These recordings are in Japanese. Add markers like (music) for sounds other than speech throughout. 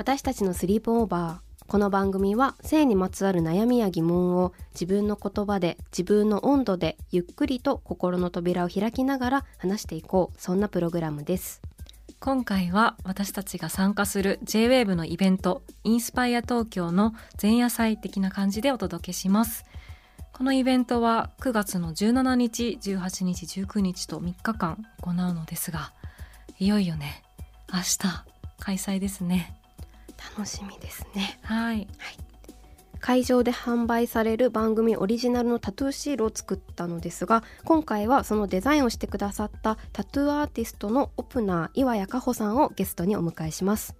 私たちのスリープオーバーこの番組は性にまつわる悩みや疑問を自分の言葉で自分の温度でゆっくりと心の扉を開きながら話していこうそんなプログラムです。今回は私たちが参加する JWAVE のイベントインスパイア東京の前夜祭的な感じでお届けします。このイベントは9月の17日18日19日と3日間行うのですがいよいよね明日開催ですね。楽しみですね。はい。会場で販売される番組オリジナルのタトゥーシールを作ったのですが今回はそのデザインをしてくださったタトゥーアーティストのオプナー岩谷加穂さんをゲストにお迎えします。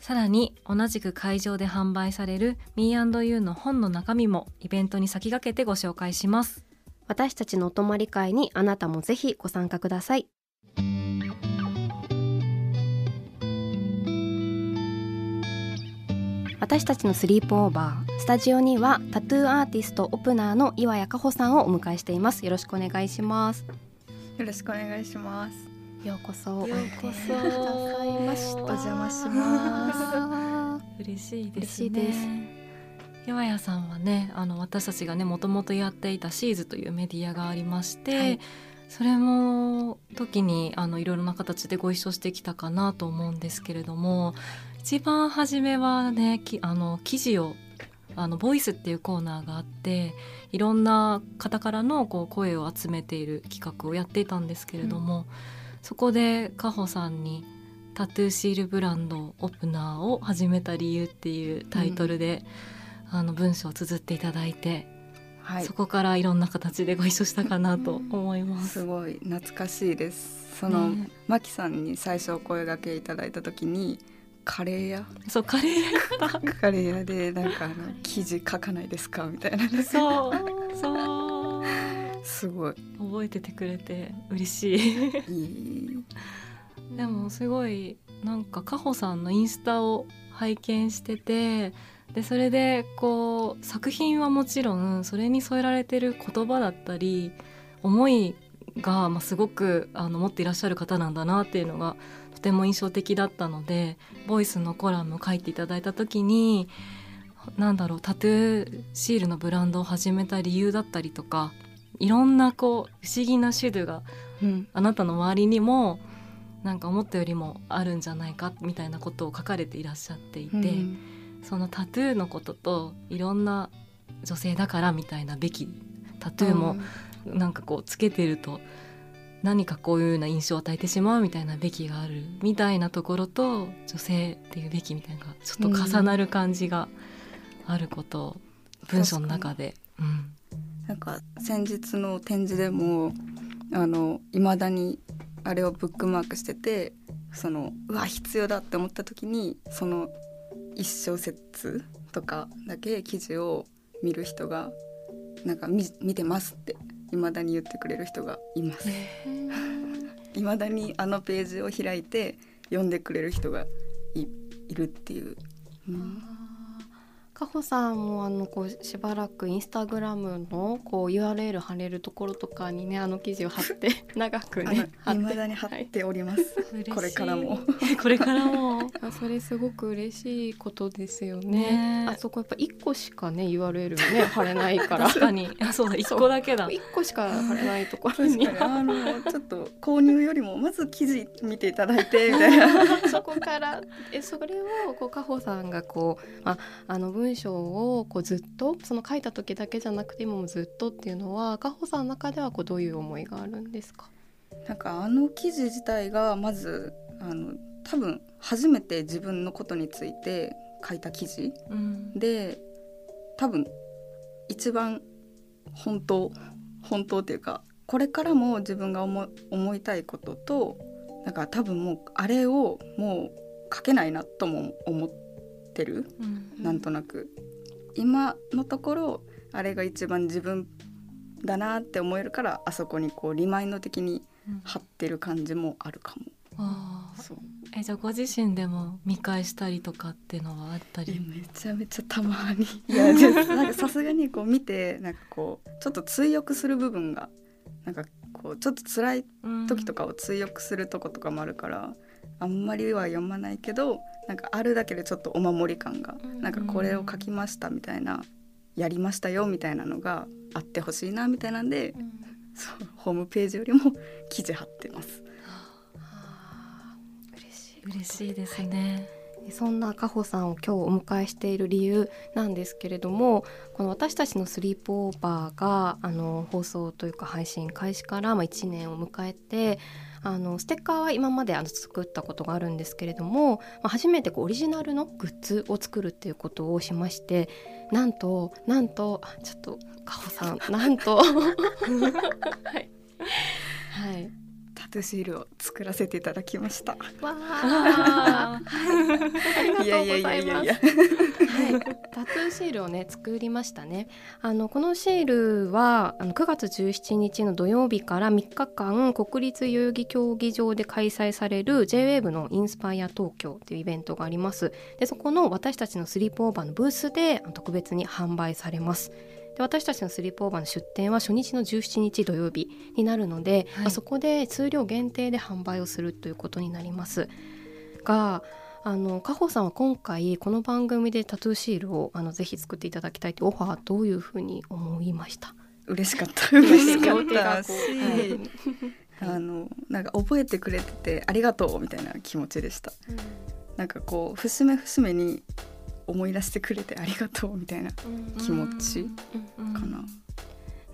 さらに同じく会場で販売される Me&You の本の中身もイベントに先駆けてご紹介します。私たちのお泊まり会にあなたもぜひご参加ください私たちのスリープオーバースタジオにはタトゥーアーティストオプナーの岩谷加穂さんをお迎えしています。よろしくお願いします。よろしくお願いします。ようこそ。ようこそ。お邪魔しま嬉しいです。ね嬉しいです。岩谷さんはねあの私たちがねもともとやっていたシーズというメディアがありまして、はい。それも時にあのいろいろな形でご一緒してきたかなと思うんですけれども一番初めはねきあの記事をあのボイスっていうコーナーがあっていろんな方からのこう声を集めている企画をやっていたんですけれども、そこでかほさんにタトゥーシールブランドオプナーを始めた理由っていうタイトルで、あの文章を綴っていただいて、はいそ。こからいろんな形でご一緒したかなと思います。すごい懐かしいです。その、ねマキさんに最初お声掛けいただいた時にカレー屋？そうカレーカレー屋でなんかあの記事書かないですか？みたいな。そう。そう。すごい。覚えててくれて嬉しい。いい。でもすごいなんかかほさんのインスタを拝見しててでそれでこう作品はもちろんそれに添えられてる言葉だったり思いが、まあ、すごくあの持っていらっしゃる方なんだなっていうのがとても印象的だったのでボイスのコラムを書いていただいた時になんだろうタトゥーシールのブランドを始めた理由だったりとかいろんなこう不思議な種類がうん。あなたの周りにもなんか思ったよりもあるんじゃないかみたいなことを書かれていらっしゃっていて、うん。そのタトゥーのことといろんな女性だからみたいなべきタトゥーもなんかこうつけてると何かこういうような印象を与えてしまうみたいなべきがあるみたいなところと女性っていうべきみたいなのがちょっと重なる感じがあることを文章の中で。うん。なんか先日の展示でもあの未だにあれをブックマークしててそのうわ必要だって思った時にその一小節とかだけ記事を見る人がなんか見見てますって未だに言ってくれる人がいます。未だにあのページを開いて読んでくれる人がいいるっていう。うんかほさんもあのこうしばらくインスタグラムのこう URL 貼れるところとかにねあの記事を貼って (laughs) 長くね貼って。未だに貼っております、嬉しい。これからも。これからも。あそれすごく嬉しいことですよね。ね。あそこやっぱ一個しかね URL がね貼れないから。(laughs) 確かに。あそうだ。一個だけだ。一個しか貼れないところ確に。あのちょっと購入よりもまず記事見ていただいてみたいな。(laughs) そこからえそれをこう加穂さんがこうああの文章をこうずっとその書いた時だけじゃなくて今もずっとっていうのは加穂さんの中ではこうどういう思いがあるんですか？なんかあの記事自体がまずあの多分初めて自分のことについて書いた記事。うん。で多分一番本当本当っていうかこれからも自分が思い思いたいこととなんか多分もうあれをもう書けないなとも思ってる？うん。なんとなく。今のところあれが一番自分だなって思えるからあそこにこうリマインド的にうん。貼ってる感じもあるかも。あーそう。えじゃあご自身でも見返したりとかっていうのはあったえりめちゃめちゃたまに。いやでなんかさすがにこう見てなんかこうちょっと追憶する部分がなんかこうちょっと辛い時とかを追憶するとことかもあるから、あんまりは読まないけどなんかあるだけでちょっとお守り感が、うん。なんかこれを書きましたみたいなやりましたよみたいなのがあってほしいなみたいなんで、そうホームページよりも記事貼ってます。嬉しい嬉しいですね、そんな加穂さんを今日お迎えしている理由なんですけれどもこの私たちのスリープオーバーがあの放送というか配信開始からまあ1年を迎えてあのステッカーは今まであの作ったことがあるんですけれども、まあ、初めてこうオリジナルのグッズを作るっていうことをしましてなんとなんとあちょっと加穂さんなんと。(laughs) はい、はい、タトゥーシールを作らせていただきました。わああありがとうございます。いやいやいやいやいやはい、タトゥーシールをね作りましたね。あのこのシールはあの9月17日の土曜日から3日間国立代々木競技場で開催される J-WAVE のインスパイア東京というイベントがあります。でそこの私たちのスリープオーバーのブースで特別に販売されます。で私たちのスリープオーバーの出店は初日の17日土曜日になるので、はい。まあそこで数量限定で販売をするということになります。があの加穂さんは今回この番組でタトゥーシールをあのぜひ作っていただきたいというオファーどういうふうに思いました？嬉しかった。嬉しかったし、あのなんか覚えてくれててありがとうみたいな気持ちでした。なんかこう節目節目に思い出してくれてありがとうみたいな気持ちうんかな。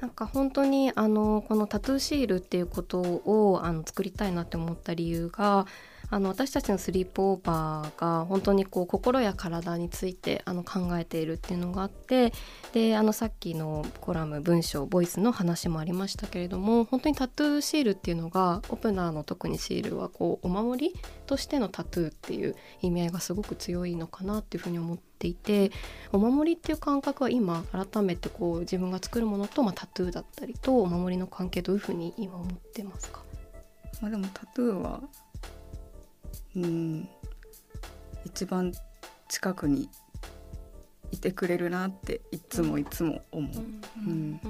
なんか本当にあのこのタトゥーシールっていうことをあの作りたいなって思った理由があの私たちのスリープオーバーが本当にこう心や体についてあの考えているっていうのがあってであのさっきのコラム文章ボイスの話もありましたけれども本当にタトゥーシールっていうのがオプナーの特にシールはこうお守りとしてのタトゥーっていう意味合いがすごく強いのかなっていうふうに思っていてお守りっていう感覚は今改めてこう自分が作るものと、まあ、タトゥーだったりとお守りの関係どういうふうに今思ってますか？まあでもタトゥーはうん。一番近くにいてくれるなっていつもいつも思う。うん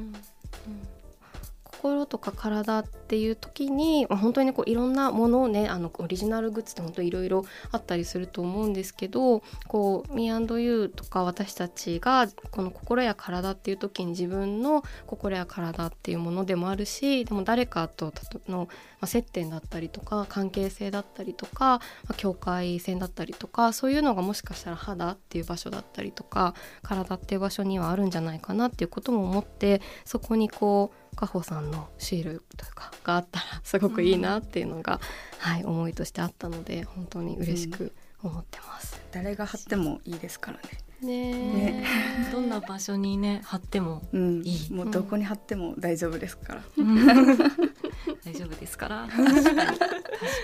心とか体っていう時にまあ本当にこういろんなものをねあのオリジナルグッズって本当いろいろあったりすると思うんですけどこう Me&You とか私たちがこの心や体っていう時に自分の心や体っていうものでもあるしでも誰かとの、まあ、接点だったりとか関係性だったりとか、まあ、境界線だったりとかそういうのがもしかしたら肌っていう場所だったりとか体っていう場所にはあるんじゃないかなっていうことも思ってそこにこう加穂さんのシールというかがあったらすごくいいなっていうのが、はい、思いとしてあったので本当に嬉しく思ってます。誰が貼ってもいいですからね。ねね。どんな場所にね貼ってもうん。いい。もうどこに貼っても大丈夫ですから。(laughs) 大丈夫ですから。確かに。確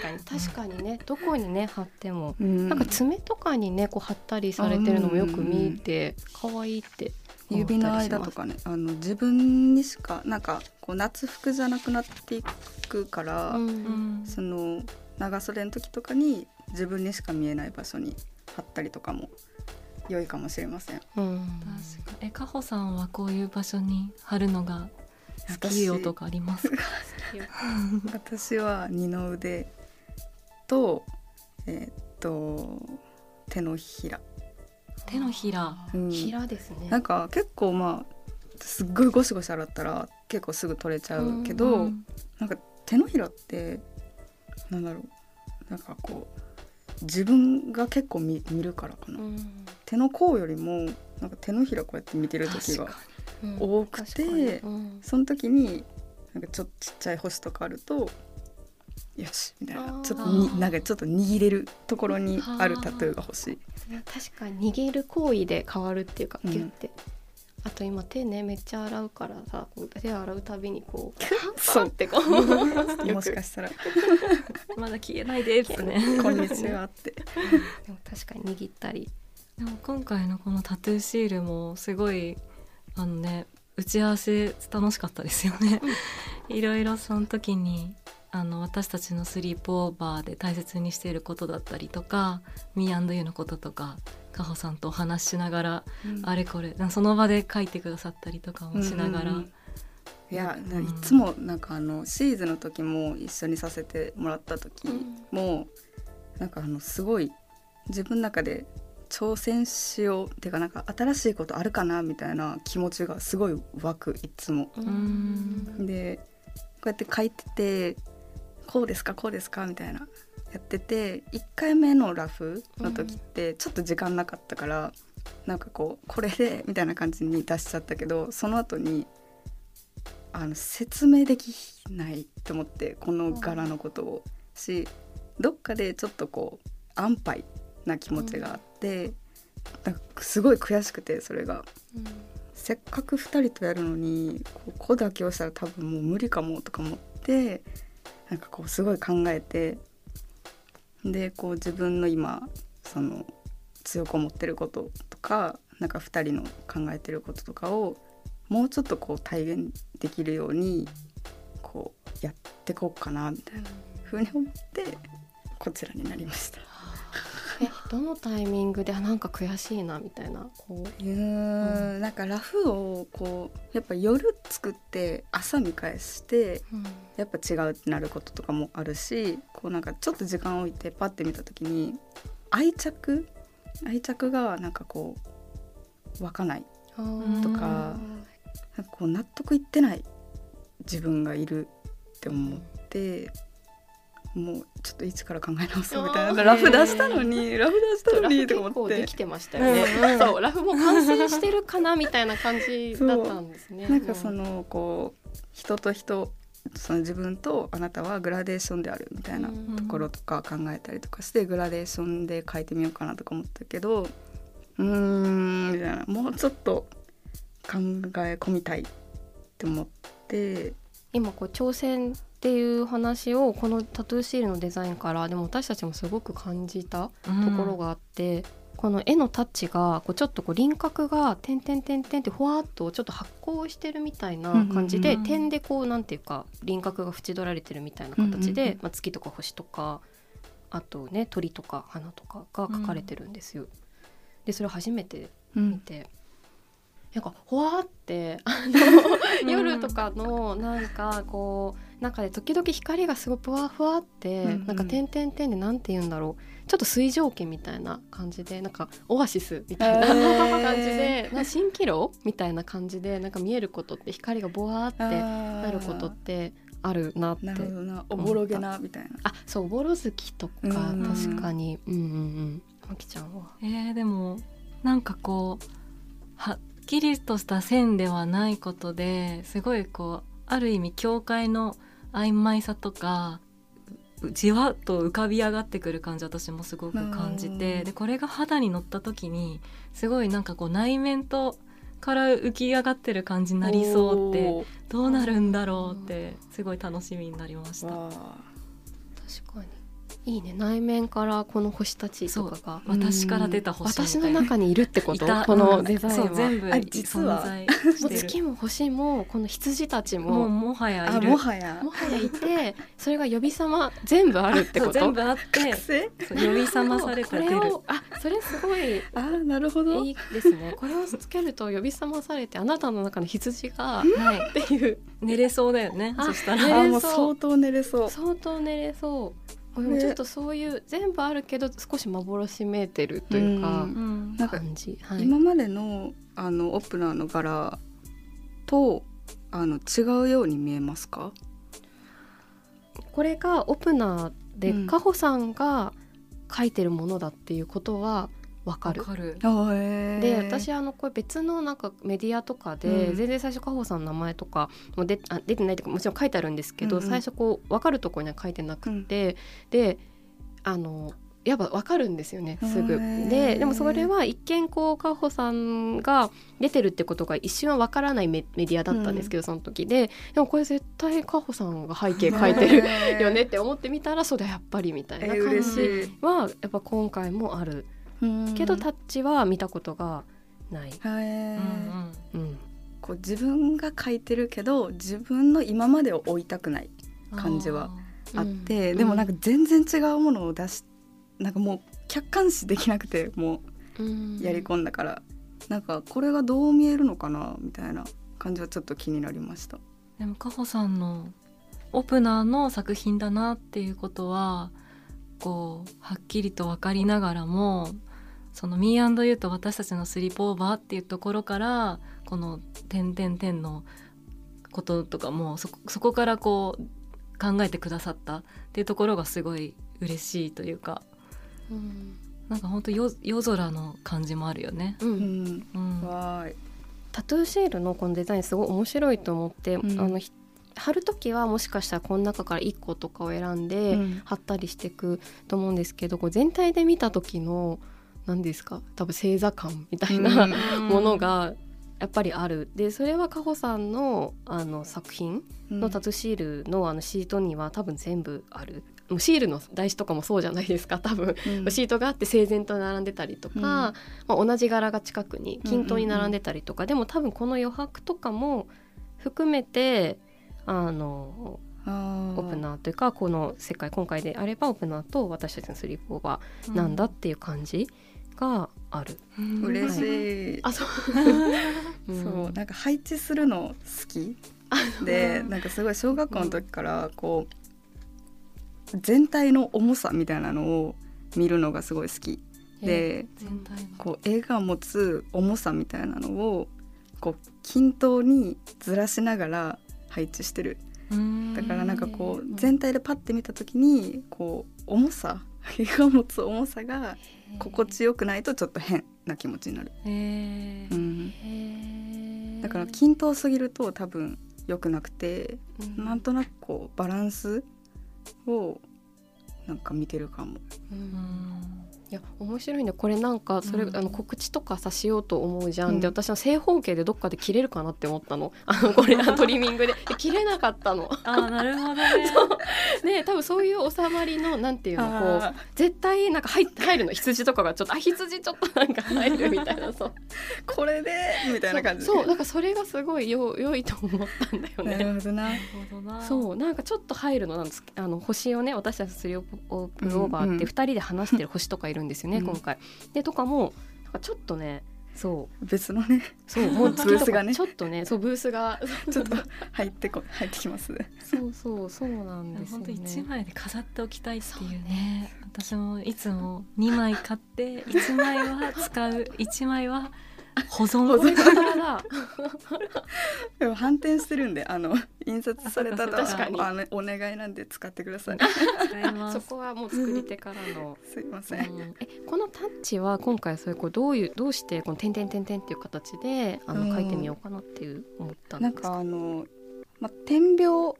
かに。確かにね。どこにね貼っても、うん。なんか爪とかにねこう貼ったりされてるのもよく見て可愛いって指の間とかねあの自分にしかなんかこう夏服じゃなくなっていくから、うん。うんその長袖の時とかに自分にしか見えない場所に貼ったりとかも良いかもしれません。ううん。確かえかほさんはこういう場所に貼るのが好きよとかありますか？私は二の腕とえーっと手のひら、手のひら。うん。平ですね。なんか結構まあすっごいゴシゴシ洗ったら結構すぐ取れちゃうけど、うん。なんか手のひらってなんだろう。なんかこう自分が結構見見るからかな、うん。手の甲よりもなんか手のひらこうやって見てる時が多くて確かに。うん。その時になんかちょっとちっちゃい星とかあるとよしみたいな。ちょっとになんかちょっと握れるところにあるタトゥーが欲しい。確かに逃げる行為で変わるっていうかうん。ギュッて、あと今手ねめっちゃ洗うからさ手洗うたびにこう (laughs) そう。ってこう。(laughs) もしかしたら。(laughs) まだ消えないですね「こんにちは」って。でも確かに握ったり。でも今回のこのタトゥーシールもすごいあのね打ち合わせ楽しかったですよね。いろいろその時にあの私たちのスリープオーバーで大切にしていることだったりとか Me&You のこととかかほさんとお話ししながら、あれこれその場で書いてくださったりとかもしながら、うんうんうん。いやうん。いつもなんかあのシーズンの時も一緒にさせてもらった時も、なんかあのすごい自分の中で挑戦しようっていうかなんか新しいことあるかなみたいな気持ちがすごい湧くいつも。ううん。でこうやって書いててこうですかこうですかみたいなやってて1回目のラフの時ってちょっと時間なかったから、なんかこうこれでみたいな感じに出しちゃったけどその後にあの説明できないと思ってこの柄のことをしどっかでちょっとこう安牌な気持ちがあって、なんかすごい悔しくてそれが。せっかく2人とやるのにここだけをしたら多分もう無理かもとか思ってなんかこうすごい考えてでこう自分の今その強く思ってることとかなんか2人の考えてることとかをもうちょっとこう体現できるようにこうやってこうかなみたいなふうに思ってこちらになりました。えどのタイミングであなんか悔しいなみたいなこう。うーん。なんかラフをこうやっぱ夜作って朝見返してやっぱ違うってなることとかもあるしこうなんかちょっと時間を置いてパッて見た時に愛着？愛着がなんかこう湧かないとかなんかこう納得いってない自分がいるって思ってもうちょっと一から考え直そうみたいな。ラフ出したのに (laughs) ラフ出したのにと思って。できてましたよね、そうラフも完成してるかなみたいな感じだったんですね。(laughs) なんかそのこう人と人その自分とあなたはグラデーションであるみたいなうん。ところとか考えたりとかしてグラデーションで書いてみようかなとか思ったけどうーんみたいな。もうちょっと考え込みたいって思って。今こう挑戦っていう話をこのタトゥーシールのデザインからでも私たちもすごく感じたところがあって、この絵のタッチがこうちょっとこう輪郭が点点点点ってふわっとちょっと発光してるみたいな感じで、うんうん。うん点でこうなんていうか輪郭が縁取られてるみたいな形で、うんうんうん。まあ、月とか星とかあとね鳥とか花とかが描かれてるんですよ。でそれを初めて見て、なんかほわーってあの夜とかのなんかこう中で時々光がすごいふわふわって、うんうん。なんか点々点でなんて言うんだろう。ちょっと水蒸気みたいな感じでなんかオアシスみたいな (laughs) 感じで、なんか蜃気楼みたいな感じでなんか見えることって光がボワーってななることってあるなって。なるほどな。おぼろげなみたいな。あそうボロ月とかうん確かに。うんうんうん。まきちゃんは。えー、でもなんかこうはっきりとした線ではないことですごいこうある意味境界の曖昧さとかうじわっと浮かび上がってくる感じ私もすごく感じうん。てでこれが肌に乗った時にすごいなんかこう内面とから浮き上がってる感じになりそうってどうなるんだろうってすごい楽しみになりました。確かにいいね。内面からこの星たちとかが。私から出た星み私たいな。の中にいるってこと？このデザインは、全部あ実は。月も星もこの羊たちも。うももはやあいる。もはや。もはやいてそれが呼び様全部あるってこと？全部あって。呼び覚まされた出る。をあそれすごいいあーなるほど。いですね。これをつけると呼び覚まされてあなたの中の羊がはい。っていう。寝れそうだよね。あそしたら。あーもう相当寝れそう。相当寝れそうちょっとそういう全部あるけど少し幻めいてるというか、うん。うんなんか今までのあのオプナーの柄とあの違うように見えますか？これがオプナーで、うん。カホさんが書いてるものだっていうことはわかる。わかる。で私あのこれ別のなんかメディアとかで、うん。全然最初カホさんの名前とかも出あ出てないとかもちろん書いてあるんですけど、うんうん。最初こう分かるところには書いてなくて、であのやっぱ分かるんですよねすぐ。ででもそれは一見こうカホさんが出てるってことが一瞬は分からないメメディアだったんですけど、その時。ででもこれ絶対カホさんが背景書いてるよねって思ってみたらそうだやっぱりみたいなえー感じはやっぱ今回もある。うんけどタッチは見たことがない。へー。うんうん。こう自分が書いてるけど自分の今までを追いたくないうん感じはあって、うん。でもなんか全然違うものを出しなんかもう客観視できなくてもうん。うやり込んだから、なんかこれがどう見えるのかなみたいな感じはちょっと気になりました。でもカホさんのオプナーの作品だなっていうことはこうはっきりと分かりながらもその Me&You と私たちのスリープオーバーっていうところからこの「点々点」のこととかもそこそこからこう考えてくださったっていうところがすごい嬉しいというか。うん。なんか本当夜夜空の感じもあるよね。ううん。ん、うん、わーい。タトゥーシールのこのデザインすごい面白いと思って、うん。あのひ貼る時はもしかしたらこの中から1個とかを選んでうん。貼ったりしていくと思うんですけど、こう全体で見た時の何ですか？多分星座感みたいな、うん。ものがやっぱりある。でそれはカホさんのあの作品のタトゥーシールのあのシートには多分全部ある。もうシールの台紙とかもそうじゃないですか？多分。うんシートがあって整然と並んでたりとか、うん。まあ、同じ柄が近くに均等に並んでたりとか、でも多分この余白とかも含めてあのオープナーというかこの世界今回であればオープナーと私たちのスリープオーバーなんだっていう感じがある。うん。嬉しい、あそう、(laughs) そうなんか配置するの好き。でなんかすごい小学校の時からこう全体の重さみたいなのを見るのがすごい好き。でこう絵が持つ重さみたいなのをこう均等にずらしながら配置してる。だからなんかこう全体でパッて見た時にこう重さ絵が持つ重さが心地よくないとちょっと変な気持ちになる、えー。うん、だから均等すぎると多分良くなくてうん。なんとなくこうバランスをなんか見てるかも。うんうんいや面白いね。これなんかそれ、うんあの告知とかさしようと思うじゃん、うん。で私の正方形でどっかで切れるかなって思ったの。あのこれ (laughs) トリミングで。で切れなかったの。あーなるほどね。(laughs) で多分そういう収まりのなんていうのこあう絶対なんか入入るの。羊とかがちょっとあ羊ちょっとなんか入るみたいな (laughs) そう。これでみたいな感じ。そう。そうなんかそれがすごいよ良いと思ったんだよなね。るほどな。なるほどな。そう。なんかちょっと入るのなんです。あの星をね私たちスリーオープンオーバーって2人で話してる星とかいるんですよね、うん。今回。でとかもなんかちょっとねそう。別のね。そうもう月とかブースがね。ちょっとねそうブースが。(laughs) ちょっと入ってこ入ってきます。そうそうそうなんですよ本当一ね。枚で飾っておきたいっていうね。私もいつも2枚買って1枚は使う1枚は保存これからだでも反転してるんであの印刷されたら確かにあのお願いなんで使ってください。そこはもう作り手からの。すいませ。うんんえこのタッチは今回それこうどういうどうしてこの点々点々っていう形であうんの書いてみようかなっていう思ったんですか？なんかあの、まあ、点描っ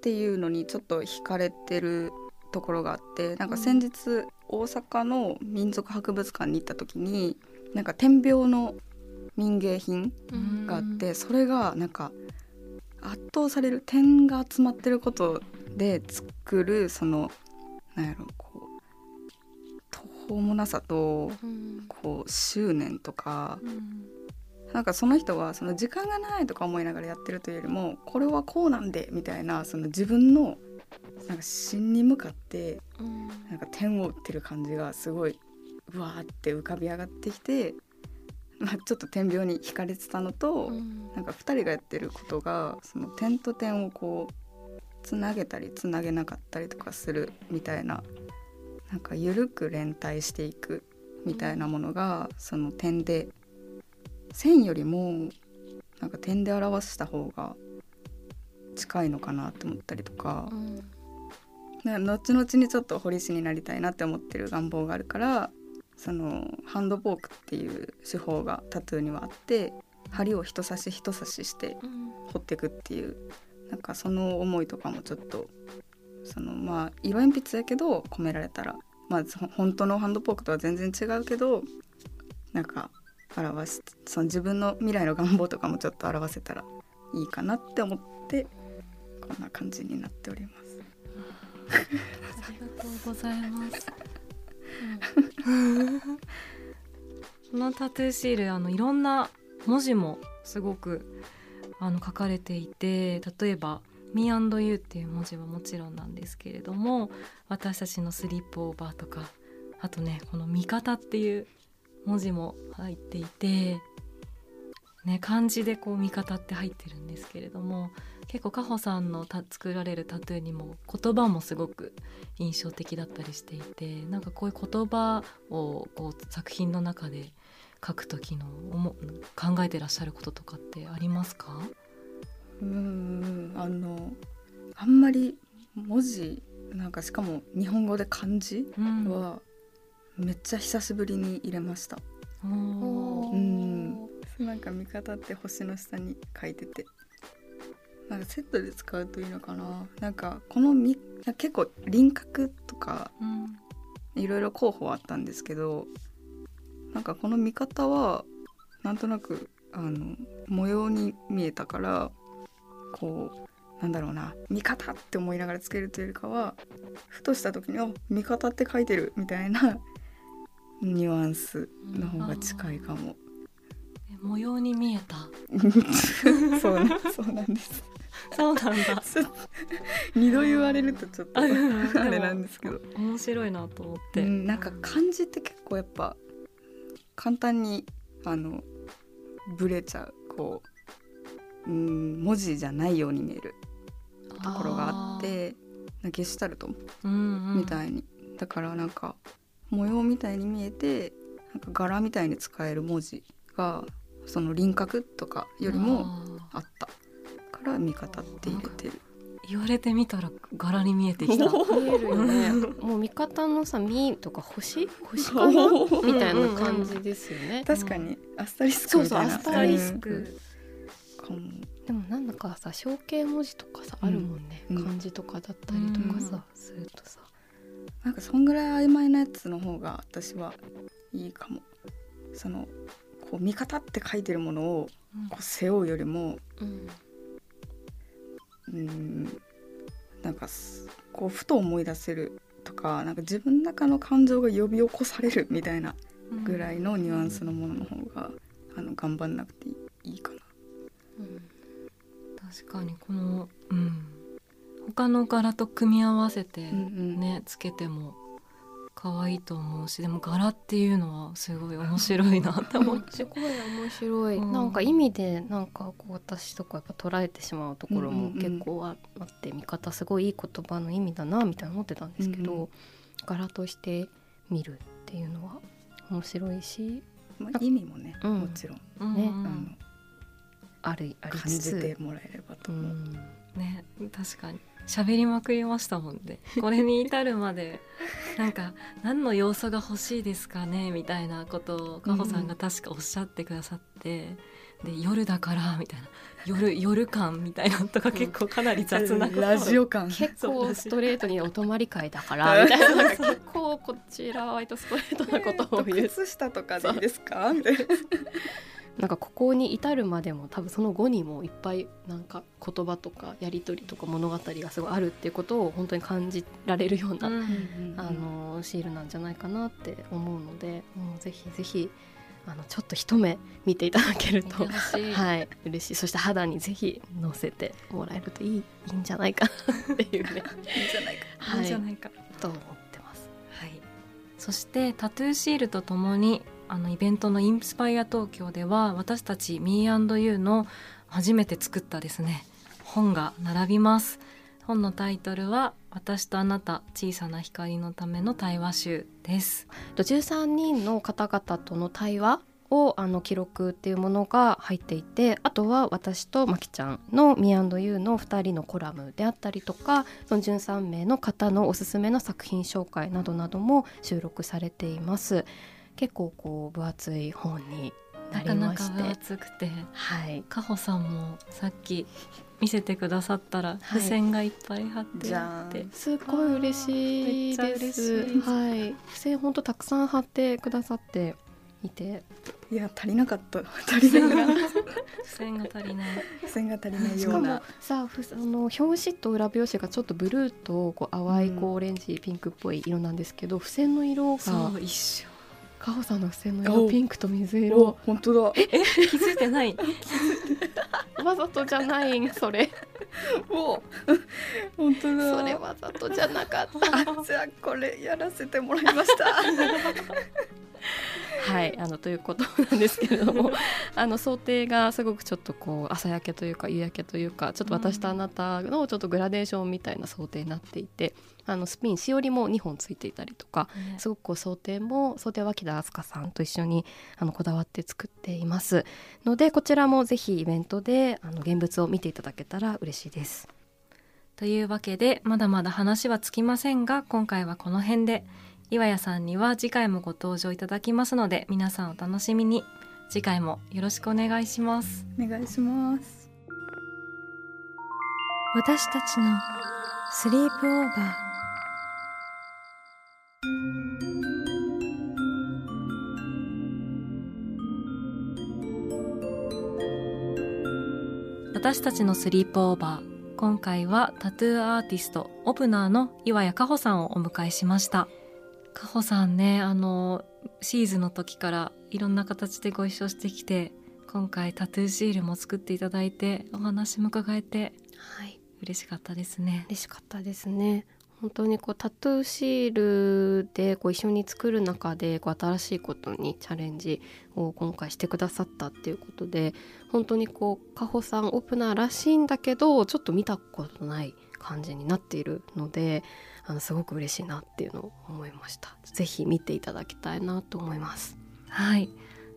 ていうのにちょっと惹かれてるところがあってなんか先日大阪の民族博物館に行った時になんか点描の民芸品うんがあってそれがなんか圧倒される点が集まってることで作るそのなんやろこううもなさとうん。こう執念とかうん。なんかその人はその時間がないとか思いながらやってるというよりもこれはこうなんでみたいなその自分のなんか芯に向かってうん。なんか点を打ってる感じがすごいうわーって浮かび上がってきて、まあ、ちょっと点描に惹かれてたのと、うんなんか2人がやってることがその点と点をこうつなげたりつなげなかったりとかするみたいななんか緩く連帯していくみたいなものがその点で線よりもなんか点で表した方が近いのかなって思ったりとか。うんね後々にちょっと彫師になりたいなって思ってる願望があるからそのハンドポークっていう手法がタトゥーにはあって針を人差し人差ししてうん彫っていくっていうなんかその思いとかもちょっとそのまあ色鉛筆やけど込められたらまあそ本当のハンドポークとは全然違うけどなんか表しその自分の未来の願望とかもちょっと表せたらいいかなって思ってこんな感じになっております。ありがとうございます。(laughs) このタトゥーシールあのいろんな文字もすごくあの書かれていて例えば「Me&You」っていう文字はもちろんなんですけれども私たちのスリップオーバーとかあとねこの「味方」っていう文字も入っていて、ね、漢字でこう「味方」って入ってるんですけれども結構カホさんのた作られるタトゥーにも言葉もすごく印象的だったりしていてなんかこういう言葉をこう作品の中で書く時の思考えてらっしゃることとかってありますか？うーんあのあんまり文字なんかしかも日本語で漢字うんはめっちゃ久しぶりに入れました、うん。なんか見方って星の下に書いててなんかセットで使うといいのかな。なんかこのみ結構輪郭とかうん。いろいろ候補あったんですけどなんかこの見方はなんとなくあの模様に見えたからこうなんだろうな「味方」って思いながらつけるというよりかはふとした時に「あ味方」って書いてるみたいなニュアンスの方が近いかも。え模様に見えた？(laughs) そうなそうなんです。そうなんだ。(laughs) 二度言われるとちょっとあ (laughs) れなんですけど。面白いなと思って、うん、なんか漢字って結構やっぱ簡単にあのブレちゃうこう、うん、文字じゃないように見える。ところがあってゲシュタルトうんうん。みたいに、だからなんか模様みたいに見えてなんか柄みたいに使える文字がその輪郭とかよりもああったから見方って入れてる。ー言われてみたら柄に見えてきた。(laughs) 見えるよね。(laughs) もう味方のさ「み」とか星？星かな？(laughs) みたいな感じですよね、確かに。アスタリスクそうそうみたいな。アスタリスうん。ク、かもでもなんだかさ象形文字とかさあるもんね、うん。漢字とかだったりとかさ、するとさ。なんかそんぐらい曖昧なやつの方が私はいいかも。そのこう味方って書いてるものをこう背負うよりもうんうんなんかすこうふと思い出せるとかなんか自分の中の感情が呼び起こされるみたいなぐらいのニュアンスのものの方があの頑張んなくていいかな。確かにこのうん。他の柄と組み合わせてうんうん。ね、つけても可愛いと思うしでも柄っていうのはすごい面白いなって思って。すごい面白い、うん。なんか意味でなんかこう私とかやっぱ捉えてしまうところもうんうんうん。結構ああって見方すごいいい言葉の意味だなみたいな思ってたんですけど、うんうん。柄として見るっていうのは面白いし。まあ、意味もね、うん。もちろん、ねうんうんあのあるあり感じつつてもらえればとう。思う。ん。ね確かに喋りまくりましたもんね。これに至るまでなんか何の要素が欲しいですかね？みたいなことをかほさんが確かおっしゃってくださって、で夜だからみたいな。夜夜感みたいなのとか結構かなり雑なこと。をラジオ感。結構ストレートにお泊まり会だからみたいな。なんか結構こちらは割とストレートなことを言う。靴下とかでいいですか？みたいななんかここに至るまでも多分その後にもいっぱいなんか言葉とかやり取りとか物語がすごいあるっていうことを本当に感じられるような、うんあののシールなんじゃないかなって思うのでもうぜひぜひあのちょっと一目見ていただけるとはい嬉しい。そして肌にぜひのせてもらえるといいいいんじゃないかなっていうね。(laughs) いいんじゃないか、はい、いいんじゃないか。と思ってます。はい、そしてタトゥーシールとともにあのイベントのインスパイア東京では私たち Me&You の初めて作ったですね本が並びます。本のタイトルは私とあなた小さな光のための対話集です。13人の方々との対話をあの記録っていうものが入っていてあとは私とまきちゃんの Me&You の2人のコラムであったりとかその13名の方のおすすめの作品紹介などなども収録されています。結構こう分厚い本になりまして。なかなか分厚くて。はい。かほさんもさっき見せてくださったら付箋がいっぱい貼ってあって、はい、すごい嬉しいです。はい。付箋本当たくさん貼ってくださっていて。いや足りなかった。足りない。付箋が足りない。付箋が足りないような。さああの表紙と裏表紙がちょっとブルーとこう淡いこうオレンジ、ピンクっぽい色なんですけど付箋の色が一緒カホさんの付箋の色ピンクと水色。本当だ。え気づいてない？(laughs) わざとじゃないそれ。お。(laughs) 本当だ。それわざとじゃなかった。じゃあこれやらせてもらいました (laughs) はいあのということなんですけれども (laughs) あの想定がすごくちょっとこう朝焼けというか夕焼けというかちょっと私とあなたのちょっとグラデーションみたいな想定になっていてあのスピンしおりも2本ついていたりとか、ね、すごくこう想定も想定は木田明日香さんと一緒にあのこだわって作っています。のでこちらもぜひイベントであの現物を見ていただけたら嬉しいです。というわけでまだまだ話はつきませんが今回はこの辺で岩屋さんには次回もご登場いただきますので皆さんお楽しみに。次回もよろしくお願いします。お願いします。私たちのスリープオーバー。私たちのスリープオーバー。今回はタトゥーアーティストオプナーの岩谷加穂さんをお迎えしました加穂さんねあのシーズンの時からいろんな形でご一緒してきて今回タトゥーシールも作っていただいてお話も伺えて、はい、嬉しかったですね。嬉しかったですね。本当にこうタトゥーシールでこう一緒に作る中でこう新しいことにチャレンジを今回してくださったっていうことで本当にこうカホさんオープナーらしいんだけどちょっと見たことない感じになっているのであのすごく嬉しいなっていうのを思いましたぜひ見ていただきたいなと思いますはい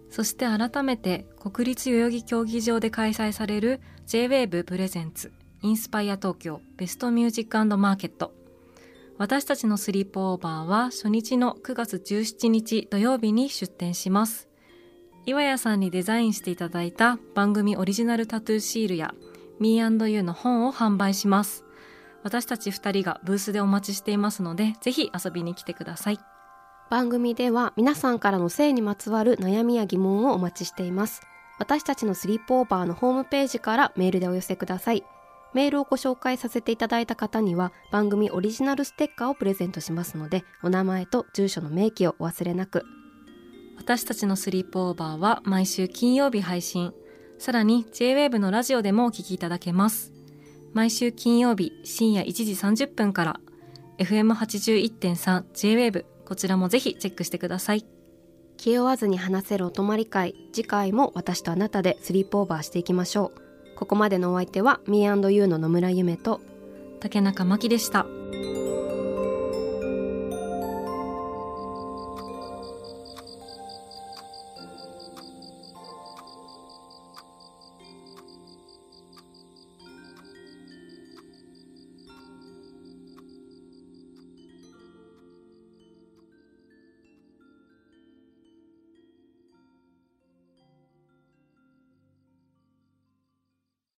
そして改めて国立代々木競技場で開催される J-WAVE プレゼンツインスパイア東京ベストミュージックマーケット私たちのスリープオーバーは初日の9月17日土曜日に出展します。岩谷さんにデザインしていただいた番組オリジナルタトゥーシールや Me&You の本を販売します。私たち2人がブースでお待ちしていますので、ぜひ遊びに来てください。番組では皆さんからの性にまつわる悩みや疑問をお待ちしています。私たちのスリープオーバーのホームページからメールでお寄せください。メールをご紹介させていただいた方には番組オリジナルステッカーをプレゼントしますのでお名前と住所の明記をお忘れなく私たちのスリープオーバーは毎週金曜日配信さらに JWAVE のラジオでもお聞きいただけます毎週金曜日深夜1時30分から FM81.3JWAVE こちらもぜひチェックしてください気負わずに話せるお泊まり会次回も私とあなたでスリープオーバーしていきましょうここまでのお相手は Me&You の野村夢と竹中真希でした。